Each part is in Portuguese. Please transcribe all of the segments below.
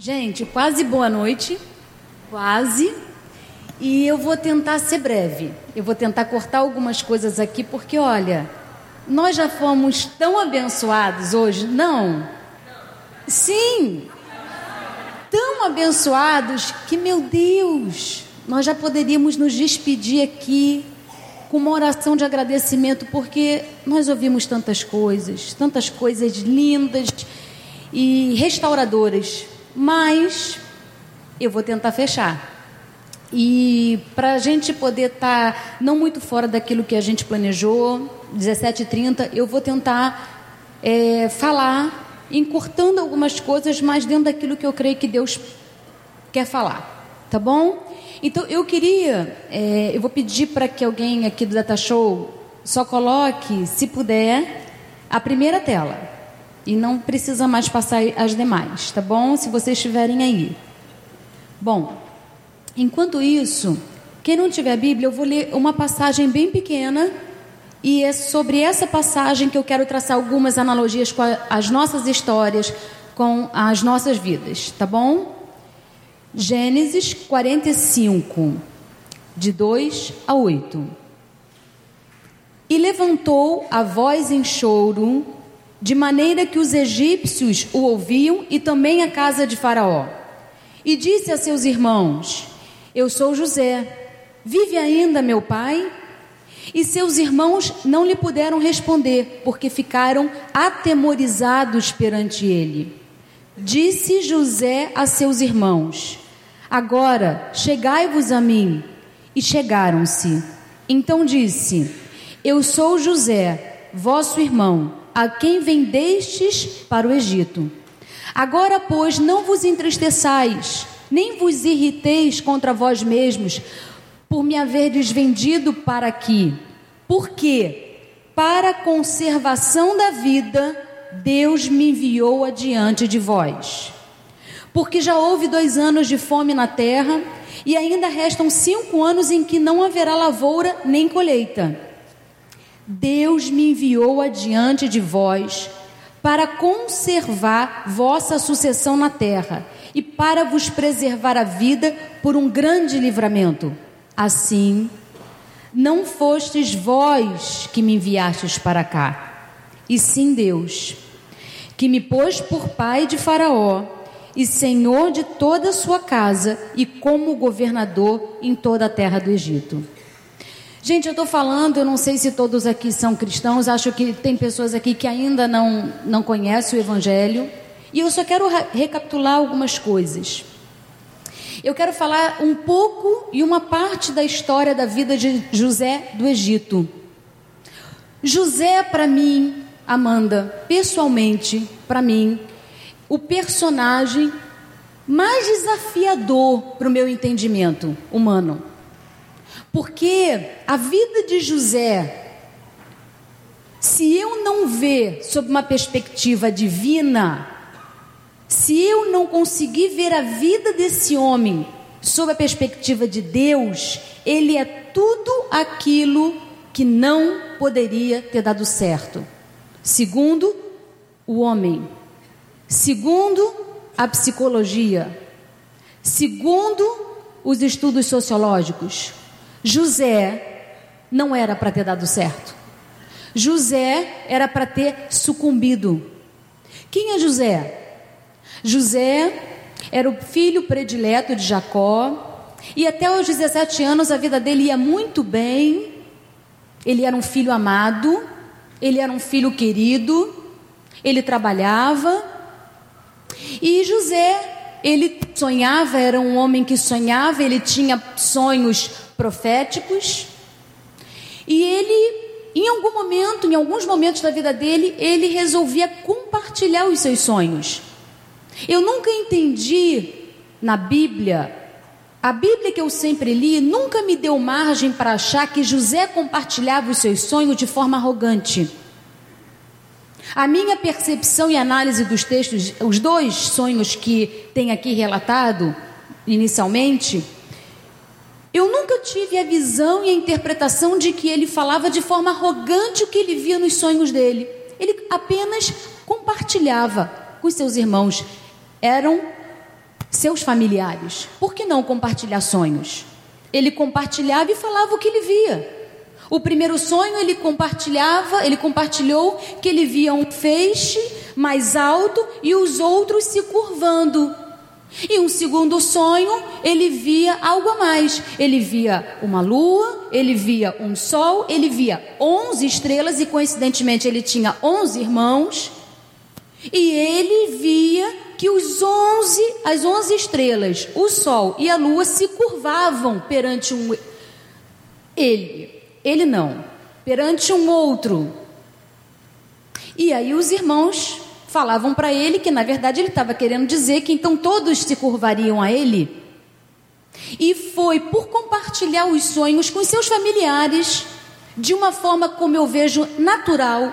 Gente, quase boa noite. Quase. E eu vou tentar ser breve. Eu vou tentar cortar algumas coisas aqui, porque olha, nós já fomos tão abençoados hoje. Não. Sim. Tão abençoados que, meu Deus, nós já poderíamos nos despedir aqui com uma oração de agradecimento, porque nós ouvimos tantas coisas, tantas coisas lindas e restauradoras mas eu vou tentar fechar. E para a gente poder estar tá não muito fora daquilo que a gente planejou, 17h30, eu vou tentar é, falar, encurtando algumas coisas, mas dentro daquilo que eu creio que Deus quer falar. Tá bom? Então eu queria, é, eu vou pedir para que alguém aqui do Data Show só coloque, se puder, a primeira tela. E não precisa mais passar as demais, tá bom? Se vocês estiverem aí. Bom, enquanto isso, quem não tiver Bíblia, eu vou ler uma passagem bem pequena. E é sobre essa passagem que eu quero traçar algumas analogias com a, as nossas histórias, com as nossas vidas, tá bom? Gênesis 45, de 2 a 8. E levantou a voz em choro de maneira que os egípcios o ouviam e também a casa de Faraó. E disse a seus irmãos: Eu sou José. Vive ainda meu pai? E seus irmãos não lhe puderam responder, porque ficaram atemorizados perante ele. Disse José a seus irmãos: Agora chegai-vos a mim. E chegaram-se. Então disse: Eu sou José, vosso irmão a quem vendestes para o Egito. Agora, pois, não vos entristeçais, nem vos irriteis contra vós mesmos, por me haverdes vendido para aqui. Porque, para a conservação da vida, Deus me enviou adiante de vós. Porque já houve dois anos de fome na terra, e ainda restam cinco anos em que não haverá lavoura nem colheita. Deus me enviou adiante de vós para conservar vossa sucessão na terra e para vos preservar a vida por um grande livramento. Assim, não fostes vós que me enviastes para cá, e sim Deus, que me pôs por pai de Faraó e senhor de toda a sua casa e como governador em toda a terra do Egito. Gente, eu estou falando, eu não sei se todos aqui são cristãos, acho que tem pessoas aqui que ainda não, não conhecem o Evangelho. E eu só quero recapitular algumas coisas. Eu quero falar um pouco e uma parte da história da vida de José do Egito. José, para mim, Amanda, pessoalmente, para mim, o personagem mais desafiador para o meu entendimento humano. Porque a vida de José, se eu não ver sob uma perspectiva divina, se eu não conseguir ver a vida desse homem sob a perspectiva de Deus, ele é tudo aquilo que não poderia ter dado certo. Segundo, o homem. Segundo, a psicologia. Segundo, os estudos sociológicos. José não era para ter dado certo. José era para ter sucumbido. Quem é José? José era o filho predileto de Jacó, e até os 17 anos a vida dele ia muito bem. Ele era um filho amado, ele era um filho querido, ele trabalhava. E José, ele sonhava, era um homem que sonhava, ele tinha sonhos proféticos. E ele, em algum momento, em alguns momentos da vida dele, ele resolvia compartilhar os seus sonhos. Eu nunca entendi na Bíblia, a Bíblia que eu sempre li, nunca me deu margem para achar que José compartilhava os seus sonhos de forma arrogante. A minha percepção e análise dos textos, os dois sonhos que tem aqui relatado inicialmente, eu nunca tive a visão e a interpretação de que ele falava de forma arrogante o que ele via nos sonhos dele. Ele apenas compartilhava com seus irmãos. Eram seus familiares. Por que não compartilhar sonhos? Ele compartilhava e falava o que ele via. O primeiro sonho ele compartilhava, ele compartilhou que ele via um feixe mais alto e os outros se curvando. E um segundo sonho, ele via algo a mais. Ele via uma lua, ele via um sol, ele via onze estrelas e coincidentemente ele tinha onze irmãos. E ele via que os onze, as onze estrelas, o sol e a lua se curvavam perante um ele. Ele não, perante um outro. E aí os irmãos falavam para ele que na verdade ele estava querendo dizer que então todos se curvariam a ele. E foi por compartilhar os sonhos com seus familiares de uma forma como eu vejo natural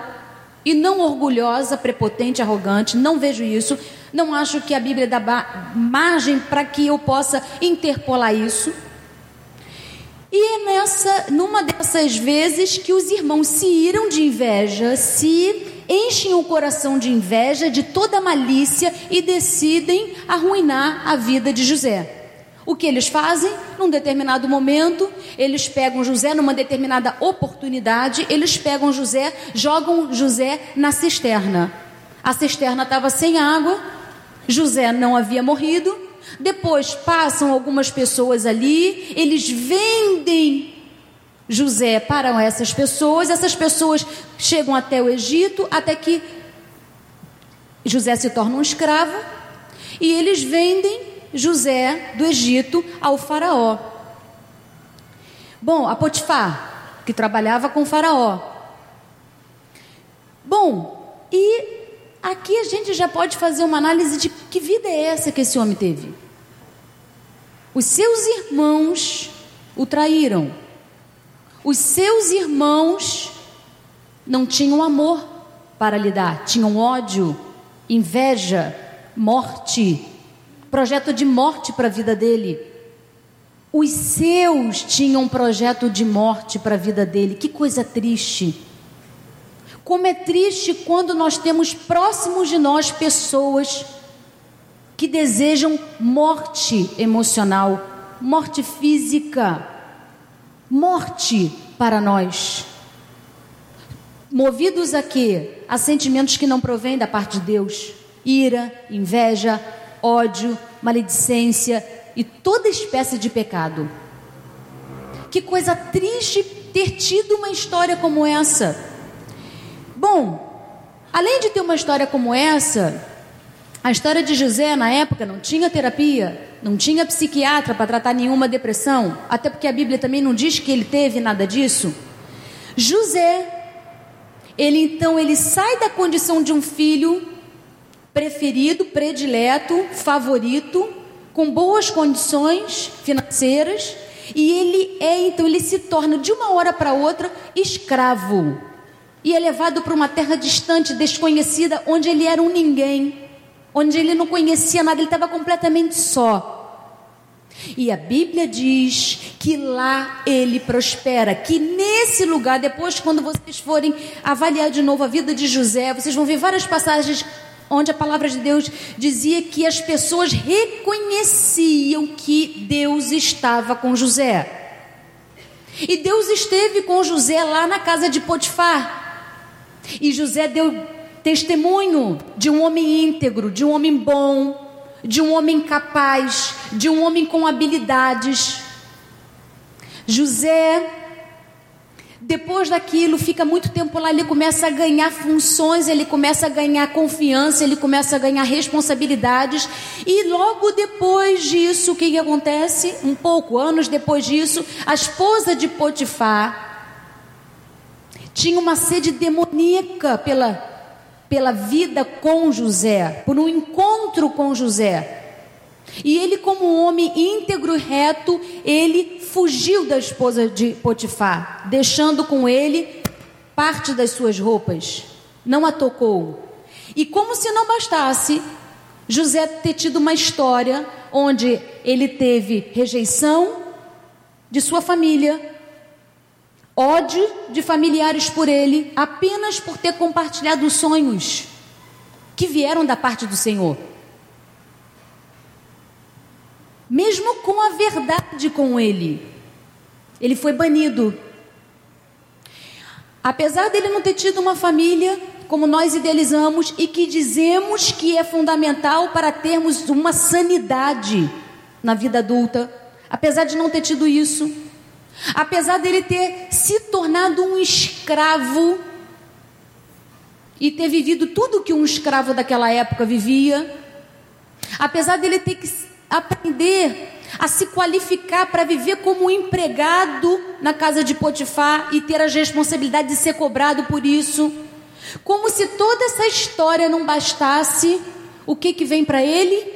e não orgulhosa, prepotente, arrogante, não vejo isso. Não acho que a Bíblia dá margem para que eu possa interpolar isso. E é nessa, numa dessas vezes que os irmãos se iram de inveja, se enchem o coração de inveja, de toda malícia e decidem arruinar a vida de José. O que eles fazem? Num determinado momento, eles pegam José, numa determinada oportunidade, eles pegam José, jogam José na cisterna. A cisterna estava sem água, José não havia morrido. Depois passam algumas pessoas ali, eles vendem José para essas pessoas, essas pessoas chegam até o Egito, até que José se torna um escravo, e eles vendem José do Egito ao Faraó. Bom, a Potifar, que trabalhava com Faraó. Bom, e aqui a gente já pode fazer uma análise de que vida é essa que esse homem teve. Os seus irmãos o traíram os seus irmãos não tinham amor para lhe dar, tinham ódio, inveja, morte, projeto de morte para a vida dele. Os seus tinham um projeto de morte para a vida dele. Que coisa triste. Como é triste quando nós temos próximos de nós pessoas que desejam morte emocional, morte física morte para nós. Movidos a quê? A sentimentos que não provêm da parte de Deus: ira, inveja, ódio, maledicência e toda espécie de pecado. Que coisa triste ter tido uma história como essa. Bom, além de ter uma história como essa, a história de José na época não tinha terapia, não tinha psiquiatra para tratar nenhuma depressão, até porque a Bíblia também não diz que ele teve nada disso. José, ele então ele sai da condição de um filho preferido, predileto, favorito, com boas condições financeiras, e ele é então ele se torna de uma hora para outra escravo. E é levado para uma terra distante, desconhecida, onde ele era um ninguém onde ele não conhecia nada, ele estava completamente só. E a Bíblia diz que lá ele prospera, que nesse lugar, depois, quando vocês forem avaliar de novo a vida de José, vocês vão ver várias passagens onde a palavra de Deus dizia que as pessoas reconheciam que Deus estava com José. E Deus esteve com José lá na casa de Potifar. E José deu testemunho de um homem íntegro, de um homem bom, de um homem capaz, de um homem com habilidades. José, depois daquilo, fica muito tempo lá, ele começa a ganhar funções, ele começa a ganhar confiança, ele começa a ganhar responsabilidades, e logo depois disso, o que, acontece? Um pouco, anos depois disso, a esposa de Potifar tinha uma sede demoníaca pela pela vida com José, por um encontro com José. E ele, como um homem íntegro e reto, ele fugiu da esposa de Potifar, deixando com ele parte das suas roupas. Não a tocou. E como se não bastasse, José ter tido uma história onde ele teve rejeição de sua família, ódio de familiares por ele, apenas por ter compartilhado sonhos que vieram da parte do Senhor. mesmo com a verdade com ele. Ele foi banido. Apesar dele não ter tido uma família como nós idealizamos e que dizemos que é fundamental para termos uma sanidade na vida adulta, apesar de não ter tido isso, apesar dele ter se tornado um escravo e ter vivido tudo que um escravo daquela época vivia, apesar dele ter que aprender a se qualificar para viver como empregado na casa de Potifar e ter as responsabilidades de ser cobrado por isso, como se toda essa história não bastasse, o que que vem para ele?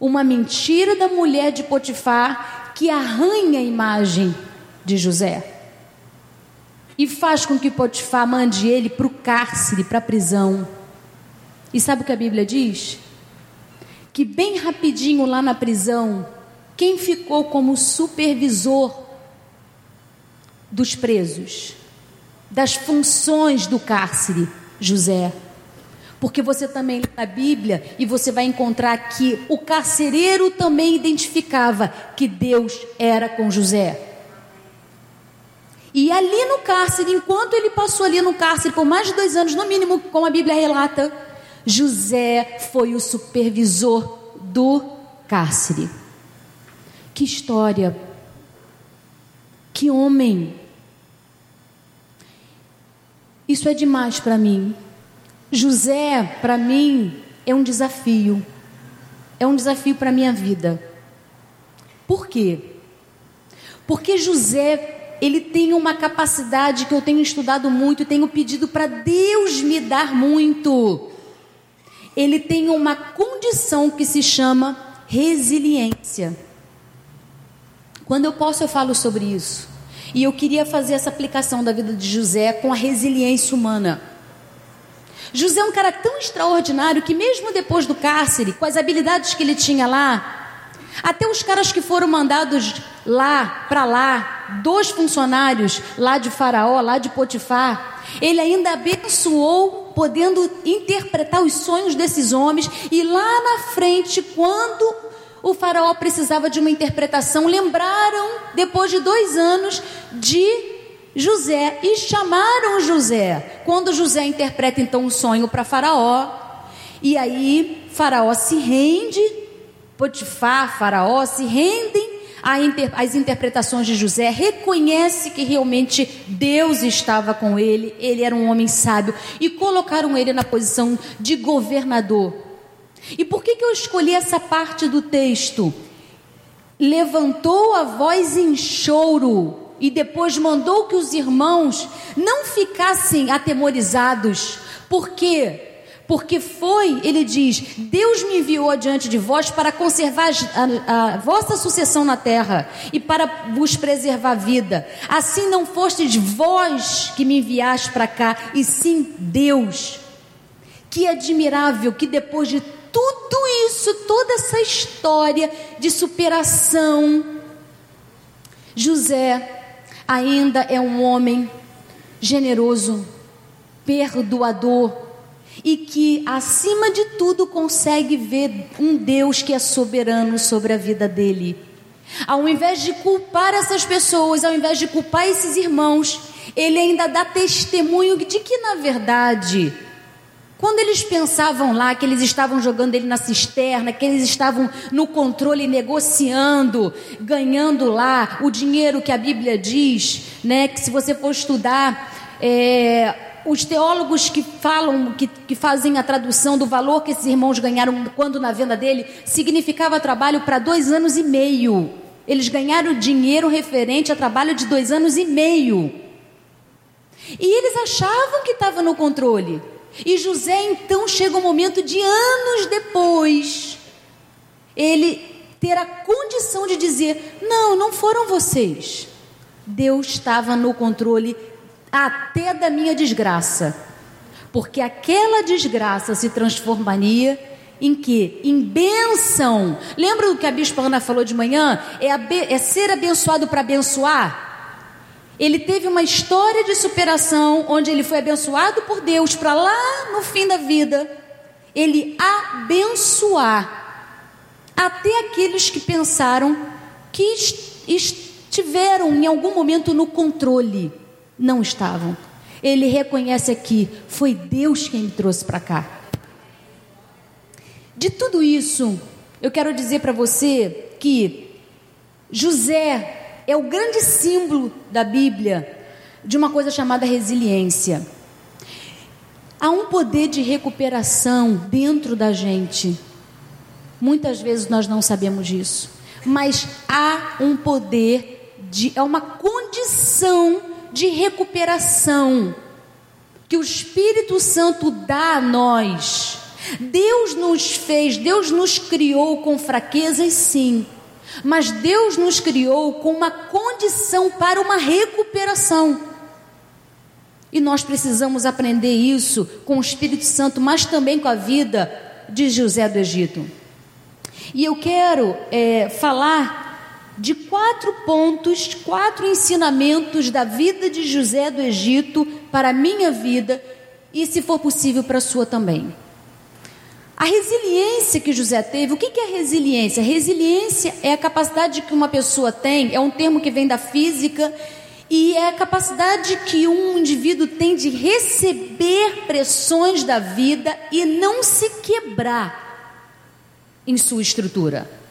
Uma mentira da mulher de Potifar que arranha a imagem de José e faz com que Potifar mande ele para o cárcere, para a prisão. E sabe o que a Bíblia diz? Que bem rapidinho lá na prisão, quem ficou como supervisor dos presos, das funções do cárcere? José. Porque você também lê na Bíblia e você vai encontrar que o carcereiro também identificava que Deus era com José. E ali no cárcere, enquanto ele passou ali no cárcere por mais de dois anos, no mínimo, como a Bíblia relata, José foi o supervisor do cárcere. Que história! Que homem! Isso é demais para mim. José, para mim, é um desafio. É um desafio para minha vida. Por quê? Porque José ele tem uma capacidade que eu tenho estudado muito e tenho pedido para Deus me dar muito. Ele tem uma condição que se chama resiliência. Quando eu posso, eu falo sobre isso. E eu queria fazer essa aplicação da vida de José com a resiliência humana. José é um cara tão extraordinário que, mesmo depois do cárcere, com as habilidades que ele tinha lá, até os caras que foram mandados lá, para lá, dois funcionários lá de Faraó, lá de Potifar, ele ainda abençoou, podendo interpretar os sonhos desses homens, e lá na frente, quando o Faraó precisava de uma interpretação, lembraram, depois de dois anos, de José e chamaram José. Quando José interpreta então um sonho para Faraó, e aí Faraó se rende Potifar, Faraó se rendem às interpretações de José, reconhece que realmente Deus estava com ele, ele era um homem sábio e colocaram ele na posição de governador. E por que, que eu escolhi essa parte do texto? Levantou a voz em choro e depois mandou que os irmãos não ficassem atemorizados. Por quê? Porque foi, ele diz: Deus me enviou adiante de vós para conservar a, a, vossa sucessão na terra e para vos preservar a vida. Assim não fostes vós que me enviaste para cá, e sim Deus. Que admirável que depois de tudo isso, toda essa história de superação, José ainda é um homem generoso, perdoador, e que, acima de tudo, consegue ver um Deus que é soberano sobre a vida dele. Ao invés de culpar essas pessoas, ao invés de culpar esses irmãos, ele ainda dá testemunho de que, na verdade, quando eles pensavam lá que eles estavam jogando ele na cisterna, que eles estavam no controle negociando, ganhando lá o dinheiro que a Bíblia diz, né? Que se você for estudar, é, os teólogos que falam, que, que fazem a tradução do valor que esses irmãos ganharam quando na venda dele, significava trabalho para dois anos e meio. Eles ganharam dinheiro referente a trabalho de dois anos e meio. E eles achavam que estava no controle. E José então chega um momento de anos depois, ele ter a condição de dizer: Não, não foram vocês. Deus estava no controle até da minha desgraça, porque aquela desgraça se transformaria em que? Em bênção. Lembra do que a Bispa Ana falou de manhã? É, é ser abençoado para abençoar. Ele teve uma história de superação onde ele foi abençoado por Deus para lá no fim da vida ele abençoar até aqueles que pensaram que estiveram em algum momento no controle, não estavam. Ele reconhece aqui: foi Deus quem me trouxe para cá. De tudo isso, eu quero dizer para você que José é o grande símbolo da Bíblia de uma coisa chamada resiliência. Há um poder de recuperação dentro da gente. Muitas vezes nós não sabemos disso, mas há um poder de é uma condição de recuperação que o Espírito Santo dá a nós. Deus nos fez, Deus nos criou com fraquezas, sim, mas Deus nos criou com uma condição para uma recuperação. E nós precisamos aprender isso com o Espírito Santo, mas também com a vida de José do Egito. E eu quero é, falar de quatro pontos, quatro ensinamentos da vida de José do Egito para a minha vida e, se for possível, para a sua também. A resiliência que José teve, o que é resiliência? Resiliência é a capacidade que uma pessoa tem, é um termo que vem da física e é a capacidade que um indivíduo tem de receber pressões da vida e não se quebrar em sua estrutura.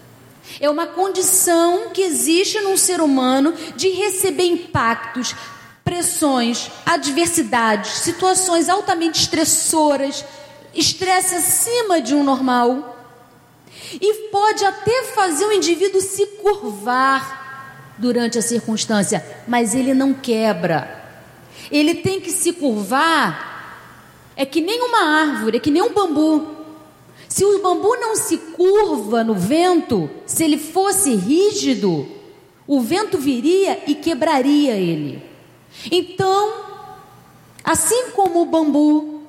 É uma condição que existe num ser humano de receber impactos, pressões, adversidades, situações altamente estressoras, estresse acima de um normal. E pode até fazer o indivíduo se curvar durante a circunstância, mas ele não quebra. Ele tem que se curvar, é que nem uma árvore, é que nem um bambu. Se o bambu não se curva no vento, se ele fosse rígido, o vento viria e quebraria ele. Então, assim como o bambu,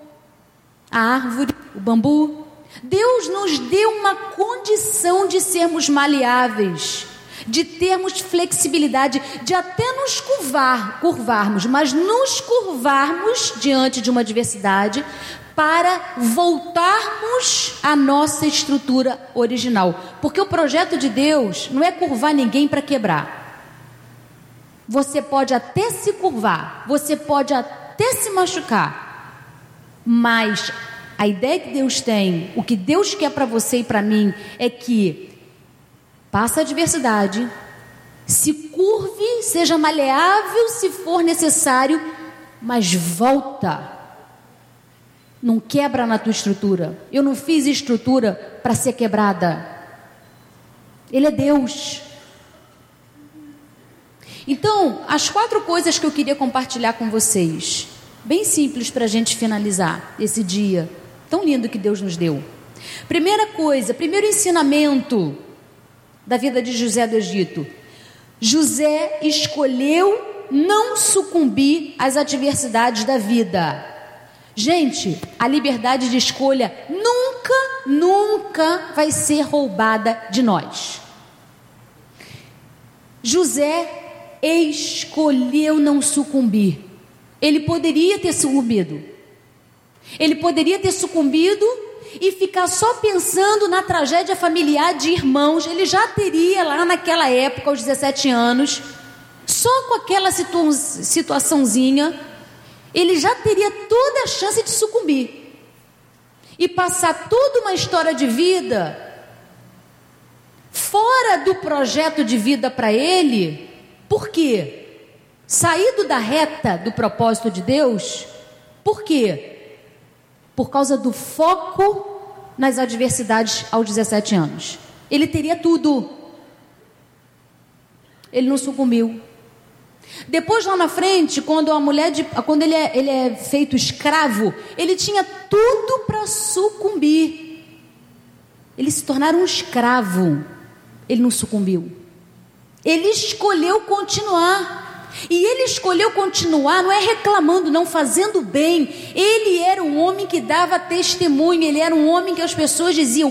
a árvore, o bambu, Deus nos deu uma condição de sermos maleáveis de termos flexibilidade, de até nos curvar, curvarmos, mas nos curvarmos diante de uma adversidade para voltarmos à nossa estrutura original. Porque o projeto de Deus não é curvar ninguém para quebrar. Você pode até se curvar, você pode até se machucar, mas a ideia que Deus tem, o que Deus quer para você e para mim, é que Passa a adversidade, se curve, seja maleável se for necessário, mas volta. Não quebra na tua estrutura. Eu não fiz estrutura para ser quebrada. Ele é Deus. Então, as quatro coisas que eu queria compartilhar com vocês, bem simples para a gente finalizar esse dia tão lindo que Deus nos deu. Primeira coisa, primeiro ensinamento da vida de José do Egito. José escolheu não sucumbir às adversidades da vida. Gente, a liberdade de escolha nunca, nunca vai ser roubada de nós. José escolheu não sucumbir. Ele poderia ter sucumbido. Ele poderia ter sucumbido e ficar só pensando na tragédia familiar de irmãos. Ele já teria lá naquela época, aos 17 anos, só com aquela situ situaçãozinha, ele já teria toda a chance de sucumbir e passar toda uma história de vida fora do projeto de vida para ele. Por quê? Saído da reta do propósito de Deus. Por quê? por causa do foco nas adversidades aos 17 anos. Ele teria tudo. Ele não sucumbiu. Depois lá na frente, quando a mulher de, quando ele é, ele é feito escravo, ele tinha tudo para sucumbir. Ele se tornar um escravo. Ele não sucumbiu. Ele escolheu continuar. E ele escolheu continuar, não é reclamando, não fazendo bem. Ele era um homem que dava testemunho, ele era um homem que as pessoas diziam: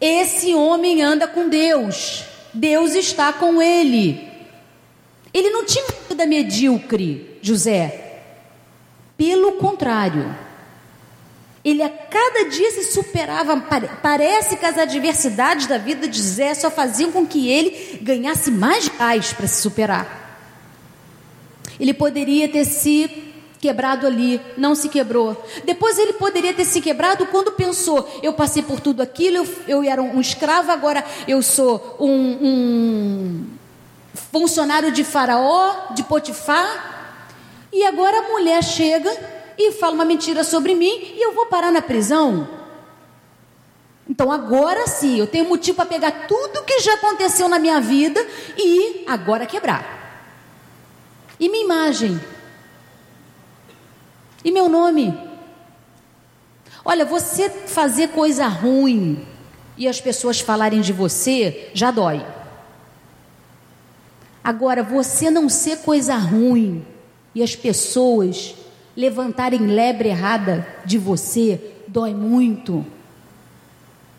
esse homem anda com Deus, Deus está com ele. Ele não tinha vida medíocre, José. Pelo contrário, Ele a cada dia se superava. Parece que as adversidades da vida de Zé só faziam com que ele ganhasse mais gás para se superar. Ele poderia ter se quebrado ali, não se quebrou. Depois ele poderia ter se quebrado quando pensou: eu passei por tudo aquilo, eu, eu era um escravo, agora eu sou um, um funcionário de Faraó, de Potifar, e agora a mulher chega e fala uma mentira sobre mim e eu vou parar na prisão. Então agora sim, eu tenho motivo para pegar tudo que já aconteceu na minha vida e agora quebrar. E minha imagem. E meu nome. Olha, você fazer coisa ruim e as pessoas falarem de você já dói. Agora, você não ser coisa ruim e as pessoas levantarem lebre errada de você, dói muito.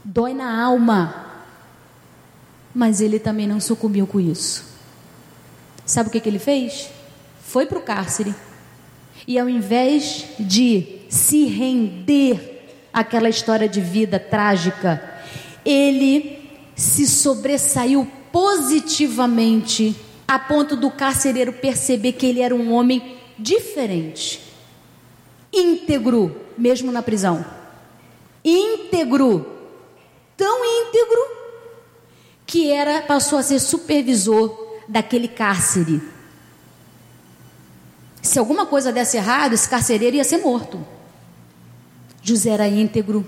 Dói na alma. Mas ele também não sucumbiu com isso. Sabe o que, que ele fez? Foi para o cárcere. E ao invés de se render àquela história de vida trágica, ele se sobressaiu positivamente a ponto do carcereiro perceber que ele era um homem diferente íntegro, mesmo na prisão. Íntegro, tão íntegro que era passou a ser supervisor daquele cárcere. Se alguma coisa desse errado, esse carcereiro ia ser morto. José era íntegro.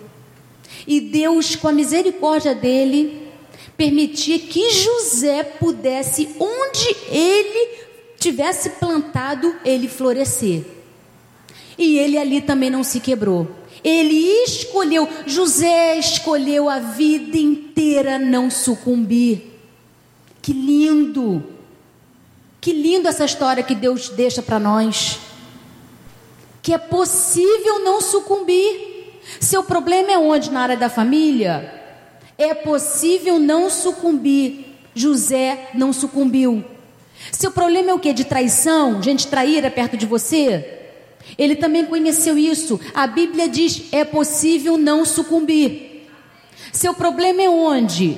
E Deus, com a misericórdia dele, permitia que José pudesse, onde ele tivesse plantado, ele florescer. E ele ali também não se quebrou. Ele escolheu, José escolheu a vida inteira não sucumbir. Que lindo! Que lindo essa história que Deus deixa para nós. Que é possível não sucumbir. Seu problema é onde? Na área da família? É possível não sucumbir. José não sucumbiu. Seu problema é o que? De traição? Gente traíra perto de você? Ele também conheceu isso. A Bíblia diz: é possível não sucumbir. Seu problema é onde?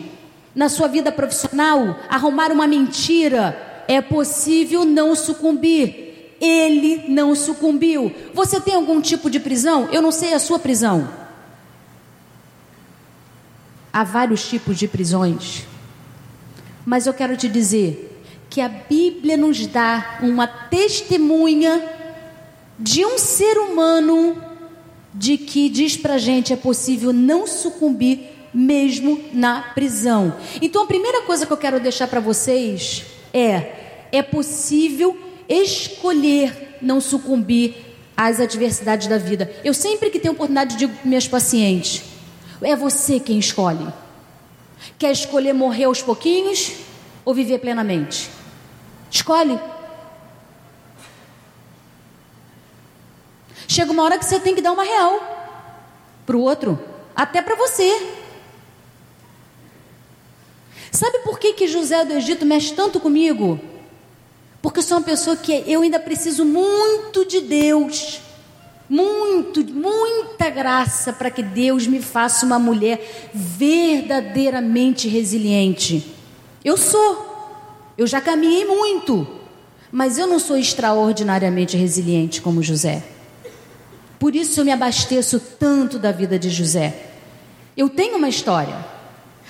Na sua vida profissional, arrumar uma mentira. É possível não sucumbir. Ele não sucumbiu. Você tem algum tipo de prisão? Eu não sei a sua prisão. Há vários tipos de prisões. Mas eu quero te dizer que a Bíblia nos dá uma testemunha de um ser humano de que diz para gente é possível não sucumbir mesmo na prisão. Então a primeira coisa que eu quero deixar para vocês é é possível escolher não sucumbir às adversidades da vida. Eu sempre que tenho oportunidade digo para meus pacientes, é você quem escolhe. Quer escolher morrer aos pouquinhos ou viver plenamente? Escolhe. Chega uma hora que você tem que dar uma real para o outro, até para você. Sabe por que, que José do Egito mexe tanto comigo? Porque eu sou uma pessoa que eu ainda preciso muito de Deus. Muito, muita graça para que Deus me faça uma mulher verdadeiramente resiliente. Eu sou, eu já caminhei muito, mas eu não sou extraordinariamente resiliente como José. Por isso eu me abasteço tanto da vida de José. Eu tenho uma história.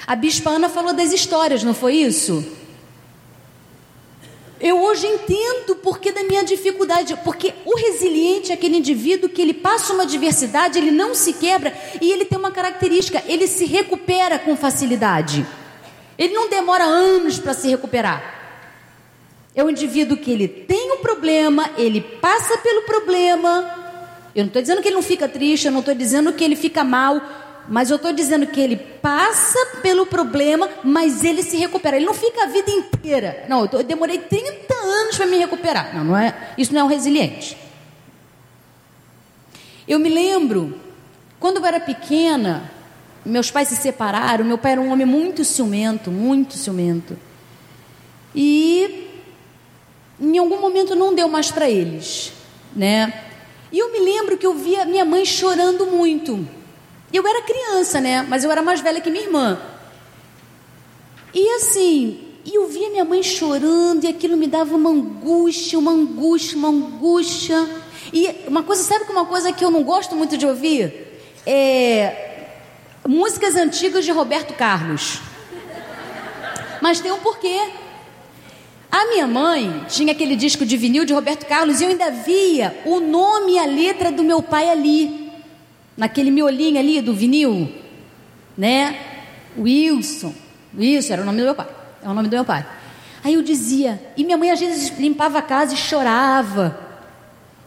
A bispa Ana falou das histórias, não foi isso? Eu hoje entendo porque da minha dificuldade, porque o resiliente é aquele indivíduo que ele passa uma adversidade, ele não se quebra e ele tem uma característica, ele se recupera com facilidade. Ele não demora anos para se recuperar. É um indivíduo que ele tem um problema, ele passa pelo problema, eu não estou dizendo que ele não fica triste, eu não estou dizendo que ele fica mal, mas eu estou dizendo que ele passa pelo problema, mas ele se recupera. Ele não fica a vida inteira. Não, eu, tô, eu demorei 30 anos para me recuperar. Não, não é, isso não é um resiliente. Eu me lembro, quando eu era pequena, meus pais se separaram, meu pai era um homem muito ciumento, muito ciumento. E em algum momento não deu mais para eles, né? E eu me lembro que eu via minha mãe chorando muito. Eu era criança, né? Mas eu era mais velha que minha irmã. E assim, e eu via minha mãe chorando e aquilo me dava uma angústia, uma angústia, uma angústia. E uma coisa, sabe que uma coisa que eu não gosto muito de ouvir? É músicas antigas de Roberto Carlos. Mas tem um porquê. A minha mãe tinha aquele disco de vinil de Roberto Carlos e eu ainda via o nome e a letra do meu pai ali, naquele miolinho ali do vinil, né? Wilson. Isso era o nome do meu pai. É o nome do meu pai. Aí eu dizia, e minha mãe às vezes limpava a casa e chorava.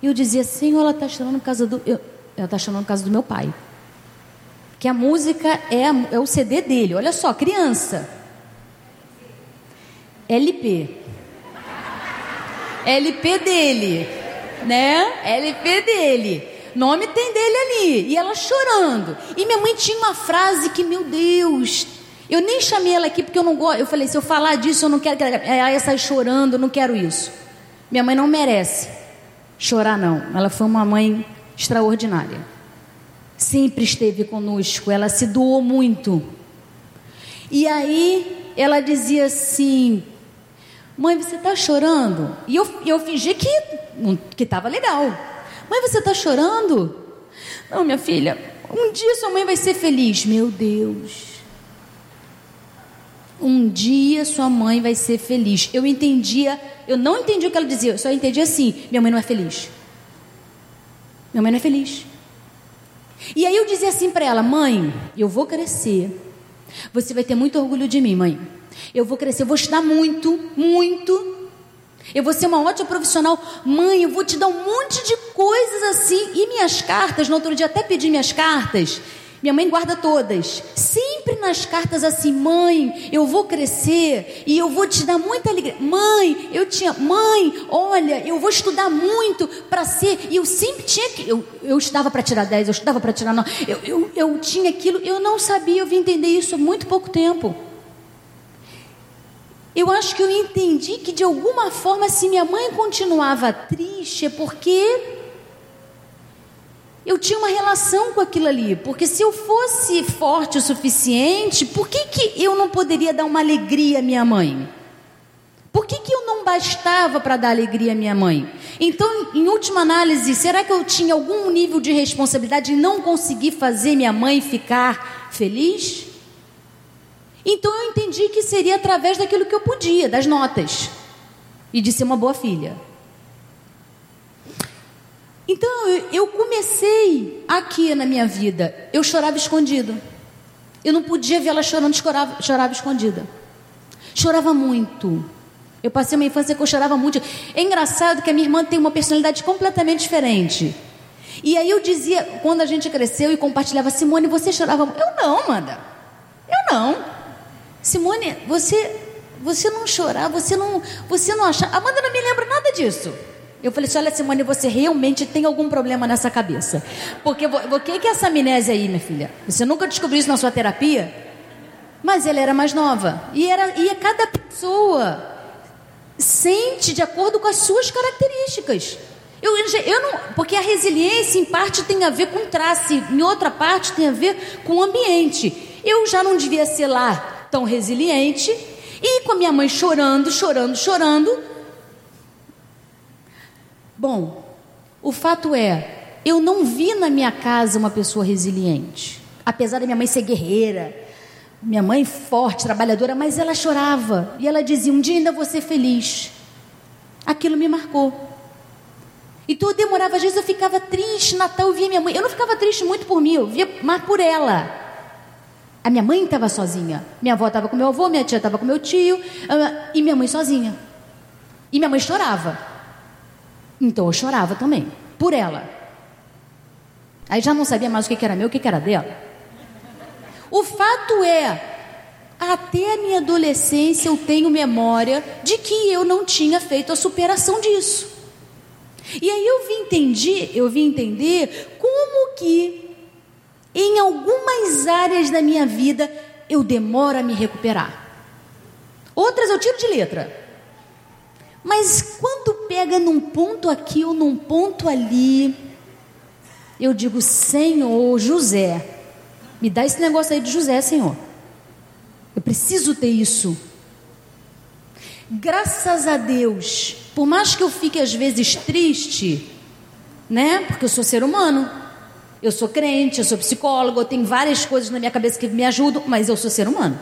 Eu dizia, Senhor, ela está chorando por causa do. Eu, ela está chorando por causa do meu pai. Que a música é, é o CD dele. Olha só, criança. LP. LP dele. Né? LP dele. Nome tem dele ali. E ela chorando. E minha mãe tinha uma frase que, meu Deus, eu nem chamei ela aqui porque eu não gosto. Eu falei, se eu falar disso, eu não quero que ela, ela saia chorando, não quero isso. Minha mãe não merece chorar, não. Ela foi uma mãe extraordinária. Sempre esteve conosco, ela se doou muito. E aí ela dizia assim: Mãe, você está chorando? E eu, eu fingi que estava legal. Mãe, você está chorando? Não, minha filha, um dia sua mãe vai ser feliz. Meu Deus. Um dia sua mãe vai ser feliz. Eu entendia, eu não entendi o que ela dizia, eu só entendi assim: minha mãe não é feliz. Minha mãe não é feliz. E aí eu dizia assim para ela: mãe, eu vou crescer. Você vai ter muito orgulho de mim, mãe. Eu vou crescer, eu vou estudar muito, muito. Eu vou ser uma ótima profissional. Mãe, eu vou te dar um monte de coisas assim. E minhas cartas, no outro dia até pedi minhas cartas. Minha mãe guarda todas. Sempre nas cartas assim, mãe, eu vou crescer e eu vou te dar muita alegria. Mãe, eu tinha, mãe, olha, eu vou estudar muito para ser. E eu sempre tinha que. Eu, eu estudava para tirar 10, eu estudava para tirar 9. Eu, eu, eu tinha aquilo, eu não sabia, eu vim entender isso há muito pouco tempo. Eu acho que eu entendi que de alguma forma, se minha mãe continuava triste, é porque eu tinha uma relação com aquilo ali, porque se eu fosse forte o suficiente, por que, que eu não poderia dar uma alegria à minha mãe? Por que, que eu não bastava para dar alegria à minha mãe? Então, em última análise, será que eu tinha algum nível de responsabilidade em não conseguir fazer minha mãe ficar feliz? Então eu entendi que seria através daquilo que eu podia, das notas, e de ser uma boa filha. Então eu comecei aqui na minha vida, eu chorava escondido. Eu não podia ver ela chorando, chorava, chorava escondida. Chorava muito. Eu passei uma infância que eu chorava muito. É engraçado que a minha irmã tem uma personalidade completamente diferente. E aí eu dizia, quando a gente cresceu e compartilhava, Simone, você chorava? Eu não, Amanda. Eu não. Simone, você, você não chorava, você não, você não achava. Amanda não me lembra nada disso. Eu falei assim: olha, Simone, você realmente tem algum problema nessa cabeça. Porque o que é essa amnésia aí, minha filha? Você nunca descobriu isso na sua terapia? Mas ela era mais nova. E, era, e cada pessoa sente de acordo com as suas características. Eu, eu não, porque a resiliência, em parte, tem a ver com traço, em outra parte, tem a ver com o ambiente. Eu já não devia ser lá tão resiliente. E com a minha mãe chorando, chorando, chorando, Bom, o fato é, eu não vi na minha casa uma pessoa resiliente. Apesar da minha mãe ser guerreira, minha mãe forte, trabalhadora, mas ela chorava e ela dizia: Um dia ainda vou ser feliz. Aquilo me marcou. Então eu demorava, às vezes eu ficava triste, Natal eu via minha mãe. Eu não ficava triste muito por mim, eu via mais por ela. A minha mãe estava sozinha. Minha avó estava com meu avô, minha tia estava com meu tio, e minha mãe sozinha. E minha mãe chorava. Então eu chorava também, por ela. Aí já não sabia mais o que era meu, o que era dela. O fato é, até a minha adolescência eu tenho memória de que eu não tinha feito a superação disso. E aí eu vim entender, eu vim entender como que em algumas áreas da minha vida eu demoro a me recuperar. Outras eu tiro de letra. Mas quando pega num ponto aqui ou num ponto ali, eu digo: Senhor, José, me dá esse negócio aí de José, Senhor. Eu preciso ter isso. Graças a Deus, por mais que eu fique às vezes triste, né? Porque eu sou ser humano. Eu sou crente, eu sou psicólogo, eu tenho várias coisas na minha cabeça que me ajudam, mas eu sou ser humano.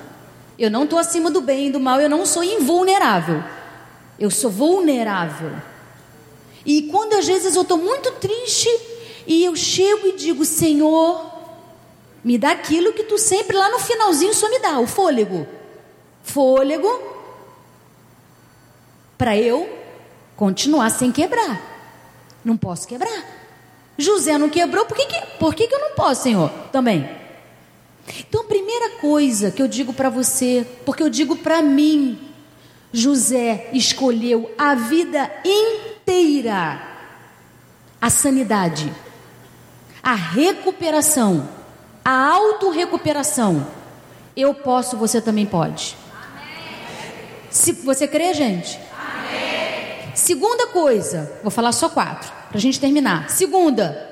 Eu não estou acima do bem e do mal, eu não sou invulnerável. Eu sou vulnerável. E quando às vezes eu estou muito triste e eu chego e digo, Senhor, me dá aquilo que tu sempre lá no finalzinho só me dá, o fôlego. Fôlego para eu continuar sem quebrar. Não posso quebrar. José não quebrou, por que, que, por que, que eu não posso, Senhor? Também. Então, a primeira coisa que eu digo para você, porque eu digo para mim, José escolheu a vida inteira a sanidade, a recuperação, a autorrecuperação. Eu posso, você também pode. Se você crê, gente? Amém. Segunda coisa, vou falar só quatro, para a gente terminar. Segunda,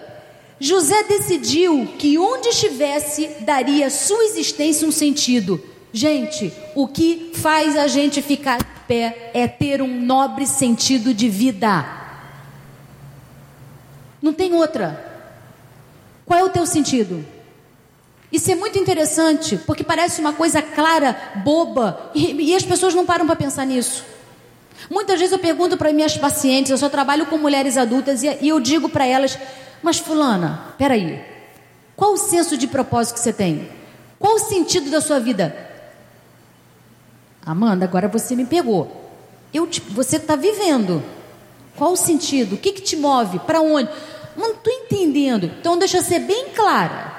José decidiu que onde estivesse daria sua existência um sentido. Gente, o que faz a gente ficar de pé é ter um nobre sentido de vida. Não tem outra. Qual é o teu sentido? Isso é muito interessante, porque parece uma coisa clara, boba, e, e as pessoas não param para pensar nisso. Muitas vezes eu pergunto para minhas pacientes, eu só trabalho com mulheres adultas, e, e eu digo para elas: mas fulana, peraí, qual o senso de propósito que você tem? Qual o sentido da sua vida? Amanda, agora você me pegou. Eu te, você está vivendo. Qual o sentido? O que, que te move? Para onde? Não estou entendendo. Então deixa eu ser bem clara.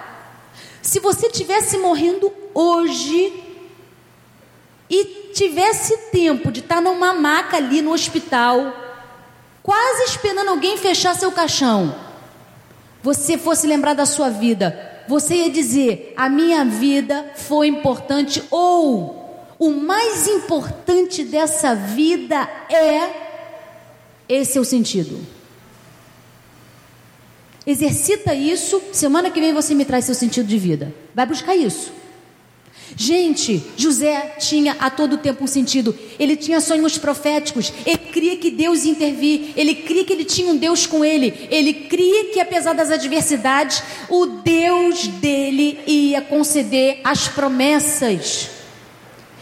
Se você tivesse morrendo hoje e tivesse tempo de estar tá numa maca ali no hospital, quase esperando alguém fechar seu caixão, você fosse lembrar da sua vida, você ia dizer: a minha vida foi importante, ou o mais importante dessa vida é. Esse é o sentido. Exercita isso, semana que vem você me traz seu sentido de vida. Vai buscar isso. Gente, José tinha a todo tempo um sentido. Ele tinha sonhos proféticos. Ele cria que Deus intervir. Ele cria que ele tinha um Deus com ele. Ele cria que apesar das adversidades, o Deus dele ia conceder as promessas.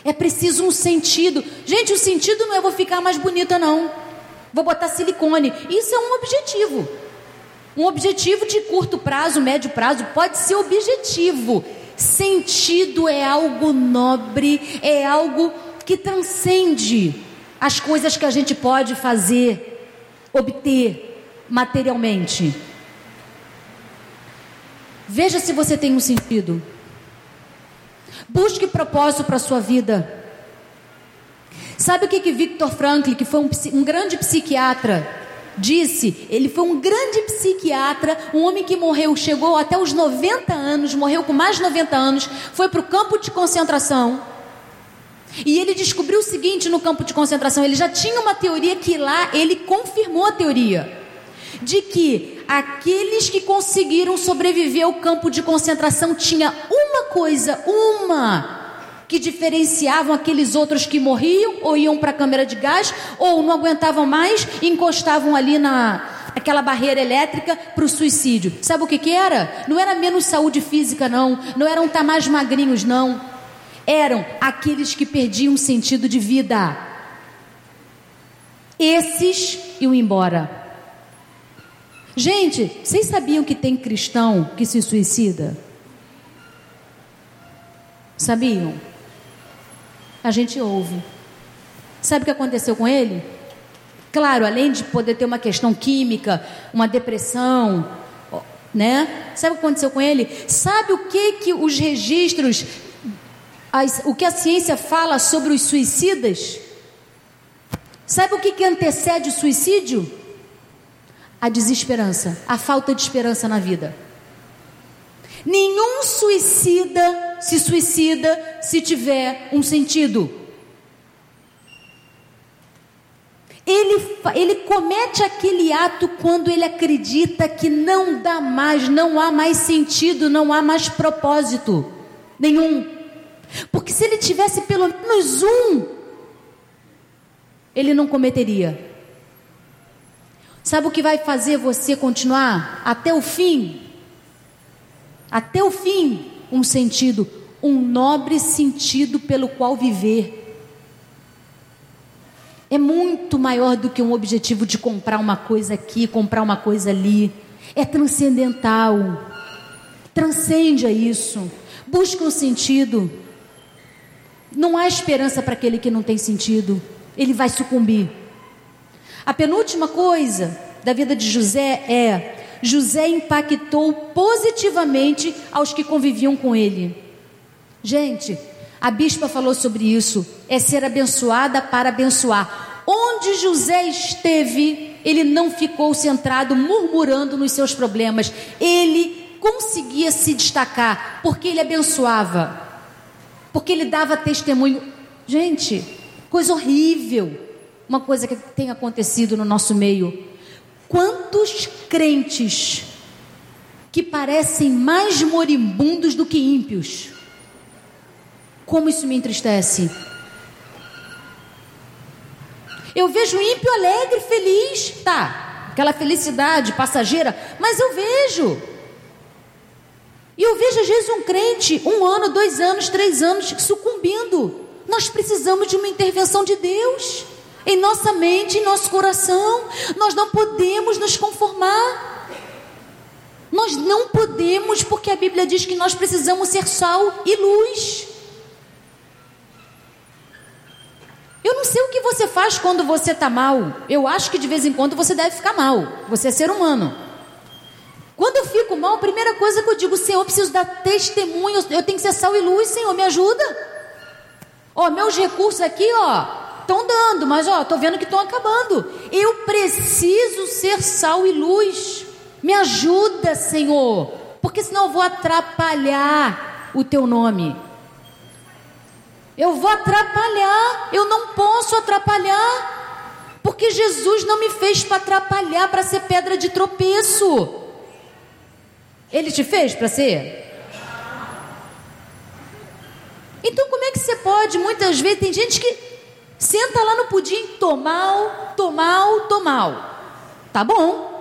É preciso um sentido. Gente, o sentido não é vou ficar mais bonita não. Vou botar silicone. Isso é um objetivo. Um objetivo de curto prazo, médio prazo, pode ser objetivo Sentido é algo nobre, é algo que transcende as coisas que a gente pode fazer, obter materialmente. Veja se você tem um sentido. Busque propósito para a sua vida. Sabe o que, que Victor Frankl, que foi um, um grande psiquiatra, disse, ele foi um grande psiquiatra, um homem que morreu, chegou até os 90 anos, morreu com mais de 90 anos, foi para o campo de concentração. E ele descobriu o seguinte no campo de concentração: ele já tinha uma teoria que lá ele confirmou a teoria de que aqueles que conseguiram sobreviver ao campo de concentração tinha uma coisa, uma que diferenciavam aqueles outros que morriam ou iam para a câmara de gás ou não aguentavam mais e encostavam ali na aquela barreira elétrica para o suicídio. Sabe o que, que era? Não era menos saúde física, não. Não eram tá mais magrinhos, não. Eram aqueles que perdiam sentido de vida. Esses iam embora. Gente, vocês sabiam que tem cristão que se suicida? Sabiam? A gente ouve. Sabe o que aconteceu com ele? Claro, além de poder ter uma questão química, uma depressão, né? Sabe o que aconteceu com ele? Sabe o que que os registros, as, o que a ciência fala sobre os suicidas? Sabe o que que antecede o suicídio? A desesperança, a falta de esperança na vida. Nenhum suicida se suicida se tiver um sentido. Ele, ele comete aquele ato quando ele acredita que não dá mais, não há mais sentido, não há mais propósito nenhum. Porque se ele tivesse pelo menos um, ele não cometeria. Sabe o que vai fazer você continuar até o fim? Até o fim, um sentido, um nobre sentido pelo qual viver é muito maior do que um objetivo de comprar uma coisa aqui, comprar uma coisa ali. É transcendental. Transcende a isso. Busca um sentido. Não há esperança para aquele que não tem sentido. Ele vai sucumbir. A penúltima coisa da vida de José é: José impactou positivamente aos que conviviam com ele. Gente, a bispa falou sobre isso. É ser abençoada para abençoar. Onde José esteve, ele não ficou centrado murmurando nos seus problemas. Ele conseguia se destacar porque ele abençoava. Porque ele dava testemunho. Gente, coisa horrível. Uma coisa que tem acontecido no nosso meio. Quantos crentes que parecem mais moribundos do que ímpios? Como isso me entristece? Eu vejo ímpio alegre, feliz, tá, aquela felicidade passageira, mas eu vejo. E eu vejo às vezes um crente, um ano, dois anos, três anos, sucumbindo. Nós precisamos de uma intervenção de Deus em nossa mente, em nosso coração. Nós não podemos nos conformar. Nós não podemos, porque a Bíblia diz que nós precisamos ser sal e luz. Eu não sei o que você faz quando você está mal. Eu acho que de vez em quando você deve ficar mal. Você é ser humano. Quando eu fico mal, a primeira coisa que eu digo, Senhor, eu preciso dar testemunho. Eu tenho que ser sal e luz, Senhor, me ajuda. Ó, meus recursos aqui, ó, estão dando, mas ó, tô vendo que estão acabando. Eu preciso ser sal e luz. Me ajuda, Senhor, porque senão eu vou atrapalhar o teu nome. Eu vou atrapalhar, eu não posso atrapalhar, porque Jesus não me fez para atrapalhar, para ser pedra de tropeço. Ele te fez para ser? Então, como é que você pode? Muitas vezes tem gente que senta lá no pudim, tô mal, tô mal, tô mal. Tá bom.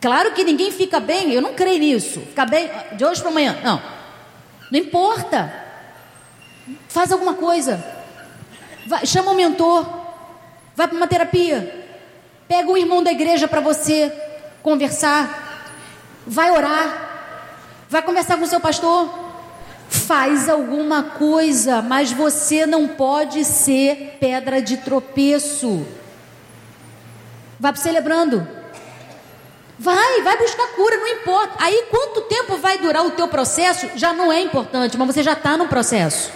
Claro que ninguém fica bem, eu não creio nisso. Ficar bem de hoje para amanhã. Não. Não importa. Faz alguma coisa. Vai, chama um mentor. Vai para uma terapia. Pega um irmão da igreja para você conversar. Vai orar. Vai conversar com o seu pastor. Faz alguma coisa, mas você não pode ser pedra de tropeço. Vai para celebrando. Vai, vai buscar cura, não importa. Aí quanto tempo vai durar o teu processo já não é importante, mas você já está no processo.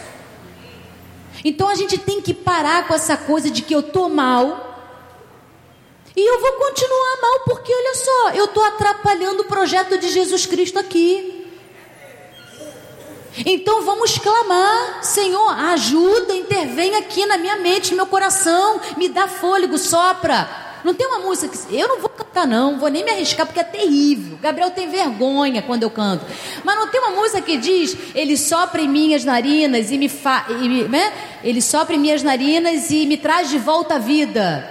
Então a gente tem que parar com essa coisa de que eu tô mal. E eu vou continuar mal porque olha só, eu estou atrapalhando o projeto de Jesus Cristo aqui. Então vamos clamar, Senhor, ajuda, intervém aqui na minha mente, no meu coração, me dá fôlego, sopra. Não tem uma música que. Eu não vou cantar, não, vou nem me arriscar, porque é terrível. Gabriel tem vergonha quando eu canto. Mas não tem uma música que diz: Ele sopra em minhas narinas e me fa. Né? Ele sopra em minhas narinas e me traz de volta à vida.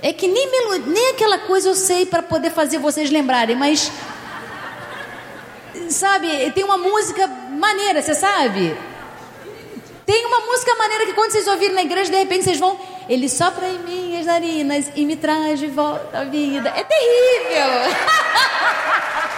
É que nem, nem aquela coisa eu sei para poder fazer vocês lembrarem, mas. Sabe, tem uma música maneira, você sabe? Tem uma música maneira que quando vocês ouvirem na igreja, de repente vocês vão. Ele sopra em minhas narinas e me traz de volta à vida. É terrível!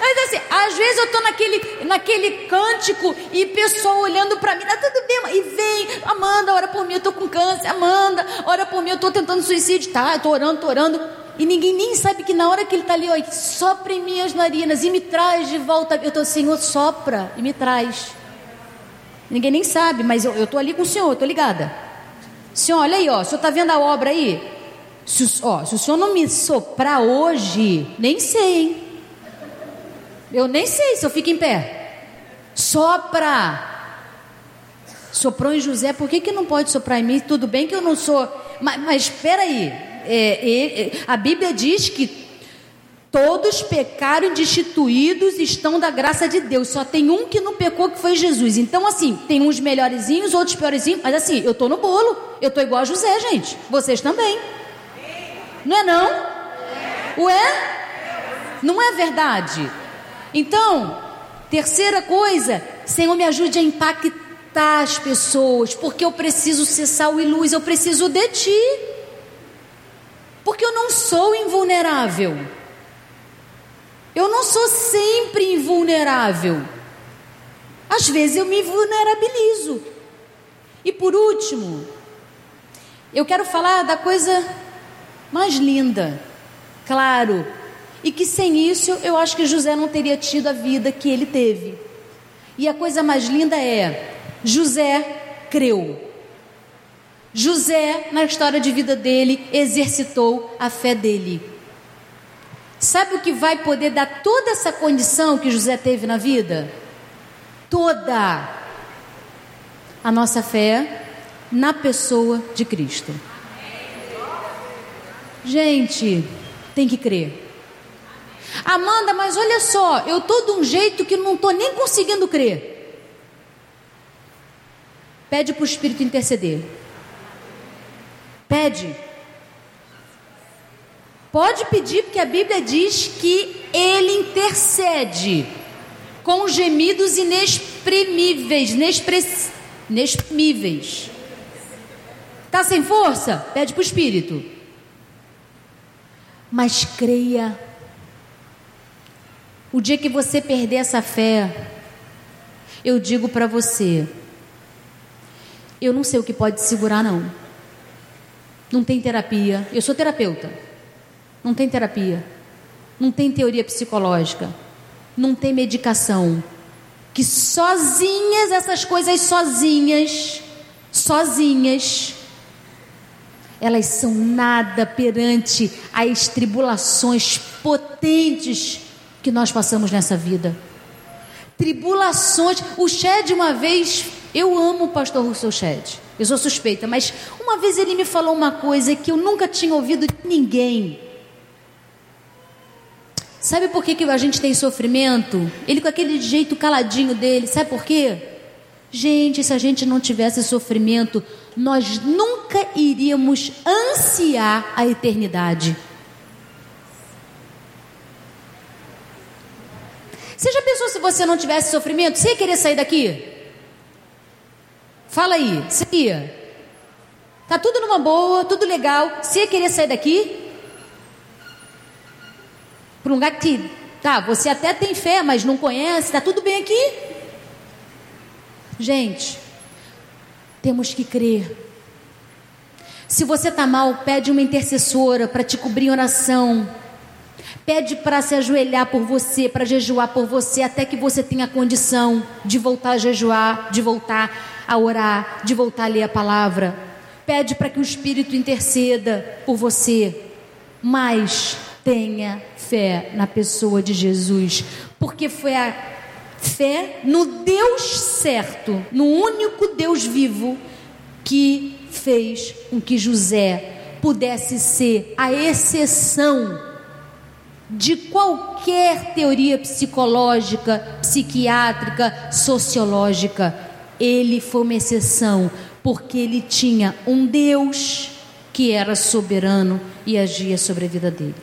Mas assim, às vezes eu tô naquele, naquele cântico e pessoa olhando para mim, tá tudo bem, e vem, Amanda, ora por mim, eu tô com câncer, Amanda, ora por mim, eu tô tentando suicídio, tá, eu tô orando, tô orando. E ninguém nem sabe que na hora que ele está ali, ó, sopra em minhas narinas e me traz de volta. Eu estou, Senhor, sopra e me traz. Ninguém nem sabe, mas eu estou ali com o senhor, estou ligada. Senhor, olha aí, ó, o senhor está vendo a obra aí? Se, ó, se o senhor não me soprar hoje, nem sei, hein? Eu nem sei se eu fico em pé. Sopra. Soprou em José, por que, que não pode soprar em mim? Tudo bem que eu não sou. Mas, mas espera aí. É, é, a Bíblia diz que todos pecaram destituídos estão da graça de Deus. Só tem um que não pecou, que foi Jesus. Então, assim, tem uns melhorzinhos, outros piorzinhos. Mas assim, eu estou no bolo. Eu estou igual a José, gente. Vocês também. Não é não? Ué? Não é verdade? Então, terceira coisa, Senhor, me ajude a impactar as pessoas, porque eu preciso ser sal e luz, eu preciso de Ti. Porque eu não sou invulnerável. Eu não sou sempre invulnerável. Às vezes eu me vulnerabilizo. E por último, eu quero falar da coisa mais linda. Claro, e que sem isso eu acho que José não teria tido a vida que ele teve. E a coisa mais linda é: José creu. José, na história de vida dele, exercitou a fé dele. Sabe o que vai poder dar toda essa condição que José teve na vida? Toda a nossa fé na pessoa de Cristo. Gente, tem que crer. Amanda, mas olha só, eu estou de um jeito que não estou nem conseguindo crer. Pede para o Espírito interceder. Pede. Pode pedir, porque a Bíblia diz que ele intercede com gemidos inexprimíveis, inexprimíveis. Está sem força? Pede para o Espírito. Mas creia o dia que você perder essa fé, eu digo para você, eu não sei o que pode segurar não. Não tem terapia. Eu sou terapeuta. Não tem terapia. Não tem teoria psicológica. Não tem medicação. Que sozinhas essas coisas sozinhas, sozinhas, elas são nada perante as tribulações potentes que nós passamos nessa vida. Tribulações. O Shed, uma vez, eu amo o pastor Russell Shed. Eu sou suspeita, mas uma vez ele me falou uma coisa que eu nunca tinha ouvido de ninguém. Sabe por que, que a gente tem sofrimento? Ele com aquele jeito caladinho dele, sabe por quê? Gente, se a gente não tivesse sofrimento, nós nunca iríamos ansiar a eternidade. Você já pensou se você não tivesse sofrimento? Você ia querer sair daqui? Fala aí, você ia? Tá tudo numa boa, tudo legal. Você ia querer sair daqui? Para um lugar que, tá, você até tem fé, mas não conhece, tá tudo bem aqui? Gente, temos que crer. Se você está mal, pede uma intercessora para te cobrir em oração. Pede para se ajoelhar por você, para jejuar por você, até que você tenha condição de voltar a jejuar, de voltar a orar, de voltar a ler a palavra. Pede para que o Espírito interceda por você. Mas tenha fé na pessoa de Jesus, porque foi a fé no Deus certo, no único Deus vivo, que fez com que José pudesse ser a exceção de qualquer teoria psicológica, psiquiátrica, sociológica. Ele foi uma exceção, porque ele tinha um Deus que era soberano e agia sobre a vida dele.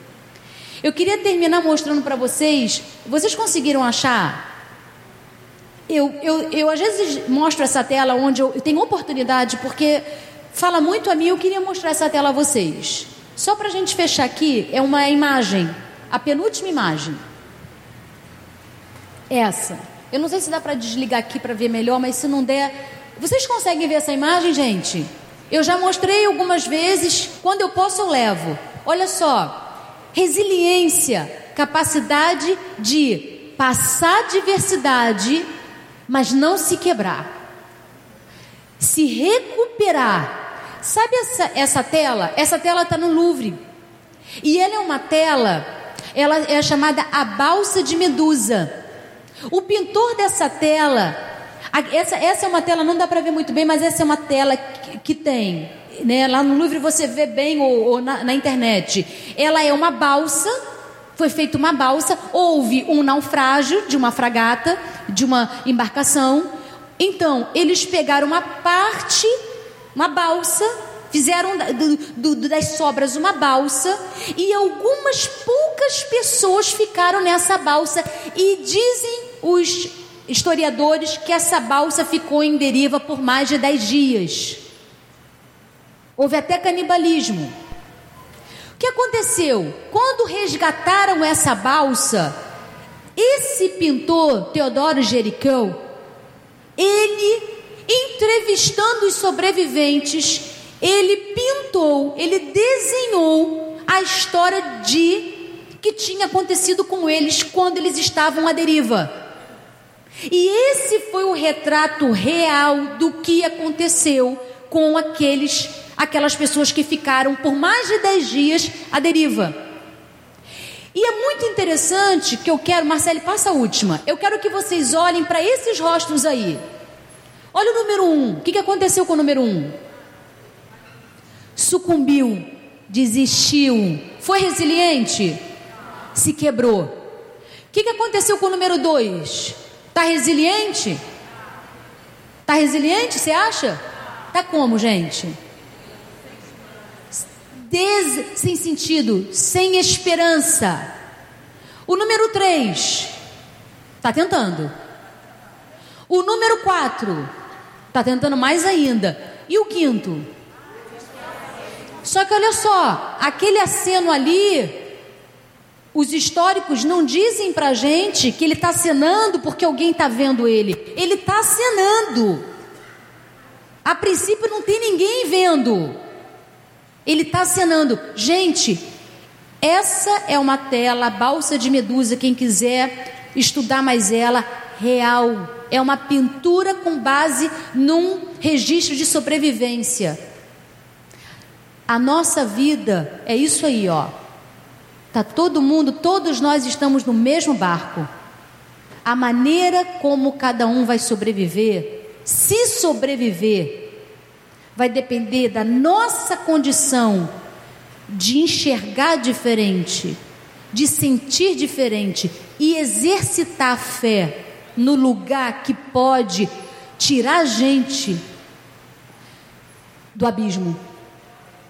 Eu queria terminar mostrando para vocês. Vocês conseguiram achar? Eu, eu, eu às vezes mostro essa tela onde eu, eu tenho oportunidade, porque fala muito a mim. Eu queria mostrar essa tela a vocês. Só para a gente fechar aqui, é uma imagem a penúltima imagem. Essa. Eu não sei se dá para desligar aqui para ver melhor, mas se não der. Vocês conseguem ver essa imagem, gente? Eu já mostrei algumas vezes. Quando eu posso, eu levo. Olha só. Resiliência, capacidade de passar diversidade, mas não se quebrar. Se recuperar. Sabe essa, essa tela? Essa tela está no Louvre. E ela é uma tela ela é chamada a balsa de Medusa. O pintor dessa tela Essa, essa é uma tela, não dá para ver muito bem, mas essa é uma tela que, que tem. Né? Lá no Louvre você vê bem, ou, ou na, na internet. Ela é uma balsa, foi feita uma balsa, houve um naufrágio de uma fragata, de uma embarcação. Então, eles pegaram uma parte, uma balsa, fizeram do, do, das sobras uma balsa, e algumas poucas pessoas ficaram nessa balsa, e dizem os historiadores que essa balsa ficou em deriva por mais de dez dias. Houve até canibalismo. O que aconteceu? Quando resgataram essa balsa, esse pintor, Teodoro Jericão, ele, entrevistando os sobreviventes, ele pintou, ele desenhou a história de que tinha acontecido com eles quando eles estavam à deriva. E esse foi o retrato real do que aconteceu com aqueles, aquelas pessoas que ficaram por mais de 10 dias à deriva. E é muito interessante que eu quero, Marcele, passa a última. Eu quero que vocês olhem para esses rostos aí. Olha o número um. O que, que aconteceu com o número um? Sucumbiu, desistiu, foi resiliente, se quebrou. O que, que aconteceu com o número dois? Está resiliente? Está resiliente, você acha? Está como, gente? Des... Sem sentido, sem esperança. O número 3 está tentando. O número 4 está tentando mais ainda. E o quinto? Só que olha só, aquele aceno ali os históricos não dizem para gente que ele está acenando porque alguém está vendo ele. Ele está acenando. A princípio não tem ninguém vendo. Ele está acenando. Gente, essa é uma tela, balsa de medusa. Quem quiser estudar mais ela, real. É uma pintura com base num registro de sobrevivência. A nossa vida é isso aí, ó. Está todo mundo, todos nós estamos no mesmo barco. A maneira como cada um vai sobreviver, se sobreviver, vai depender da nossa condição de enxergar diferente, de sentir diferente e exercitar a fé no lugar que pode tirar a gente do abismo,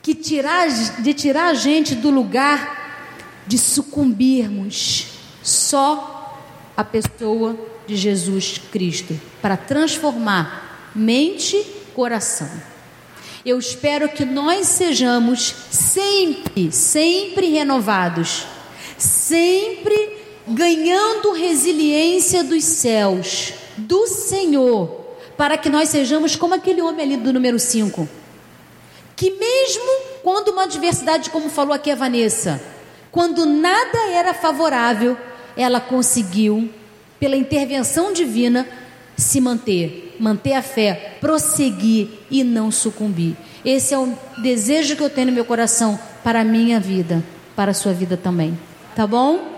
que tirar, de tirar a gente do lugar de sucumbirmos só a pessoa de Jesus Cristo para transformar mente, coração. Eu espero que nós sejamos sempre, sempre renovados, sempre ganhando resiliência dos céus, do Senhor, para que nós sejamos como aquele homem ali do número 5, que mesmo quando uma adversidade, como falou aqui a Vanessa, quando nada era favorável, ela conseguiu, pela intervenção divina, se manter, manter a fé, prosseguir e não sucumbir. Esse é o desejo que eu tenho no meu coração para a minha vida, para a sua vida também. Tá bom?